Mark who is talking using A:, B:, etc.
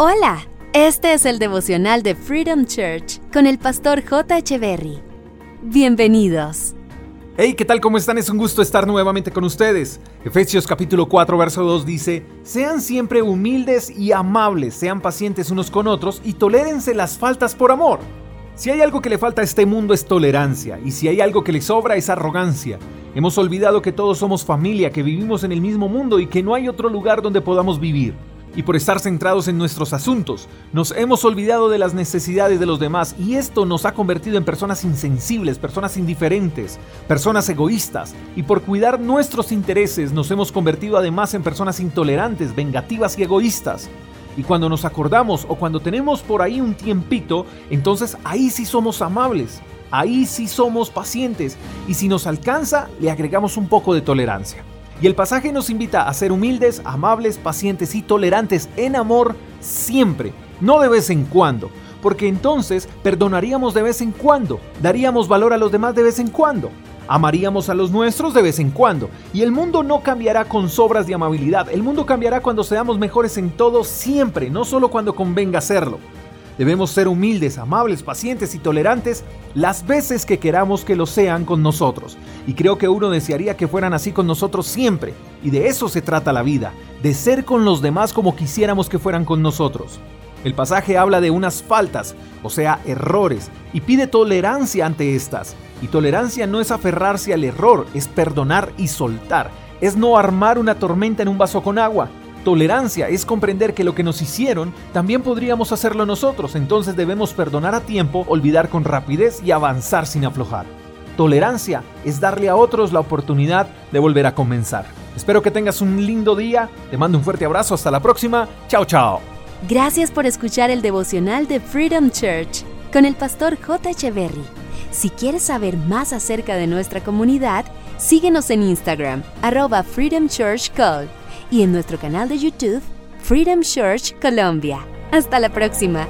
A: Hola, este es el devocional de Freedom Church con el pastor J. Berry. Bienvenidos.
B: Hey, ¿qué tal? ¿Cómo están? Es un gusto estar nuevamente con ustedes. Efesios capítulo 4, verso 2 dice, Sean siempre humildes y amables, sean pacientes unos con otros y tolérense las faltas por amor. Si hay algo que le falta a este mundo es tolerancia, y si hay algo que le sobra es arrogancia. Hemos olvidado que todos somos familia, que vivimos en el mismo mundo y que no hay otro lugar donde podamos vivir. Y por estar centrados en nuestros asuntos, nos hemos olvidado de las necesidades de los demás y esto nos ha convertido en personas insensibles, personas indiferentes, personas egoístas. Y por cuidar nuestros intereses nos hemos convertido además en personas intolerantes, vengativas y egoístas. Y cuando nos acordamos o cuando tenemos por ahí un tiempito, entonces ahí sí somos amables, ahí sí somos pacientes y si nos alcanza le agregamos un poco de tolerancia. Y el pasaje nos invita a ser humildes, amables, pacientes y tolerantes en amor siempre, no de vez en cuando, porque entonces perdonaríamos de vez en cuando, daríamos valor a los demás de vez en cuando. Amaríamos a los nuestros de vez en cuando. Y el mundo no cambiará con sobras de amabilidad. El mundo cambiará cuando seamos mejores en todo siempre, no solo cuando convenga hacerlo. Debemos ser humildes, amables, pacientes y tolerantes las veces que queramos que lo sean con nosotros. Y creo que uno desearía que fueran así con nosotros siempre. Y de eso se trata la vida, de ser con los demás como quisiéramos que fueran con nosotros. El pasaje habla de unas faltas, o sea, errores, y pide tolerancia ante estas. Y tolerancia no es aferrarse al error, es perdonar y soltar. Es no armar una tormenta en un vaso con agua. Tolerancia es comprender que lo que nos hicieron también podríamos hacerlo nosotros, entonces debemos perdonar a tiempo, olvidar con rapidez y avanzar sin aflojar. Tolerancia es darle a otros la oportunidad de volver a comenzar. Espero que tengas un lindo día, te mando un fuerte abrazo, hasta la próxima, chao chao.
A: Gracias por escuchar el devocional de Freedom Church con el pastor J. Echeverry. Si quieres saber más acerca de nuestra comunidad, síguenos en Instagram, arroba Freedom Church y en nuestro canal de YouTube, Freedom Church Colombia. Hasta la próxima.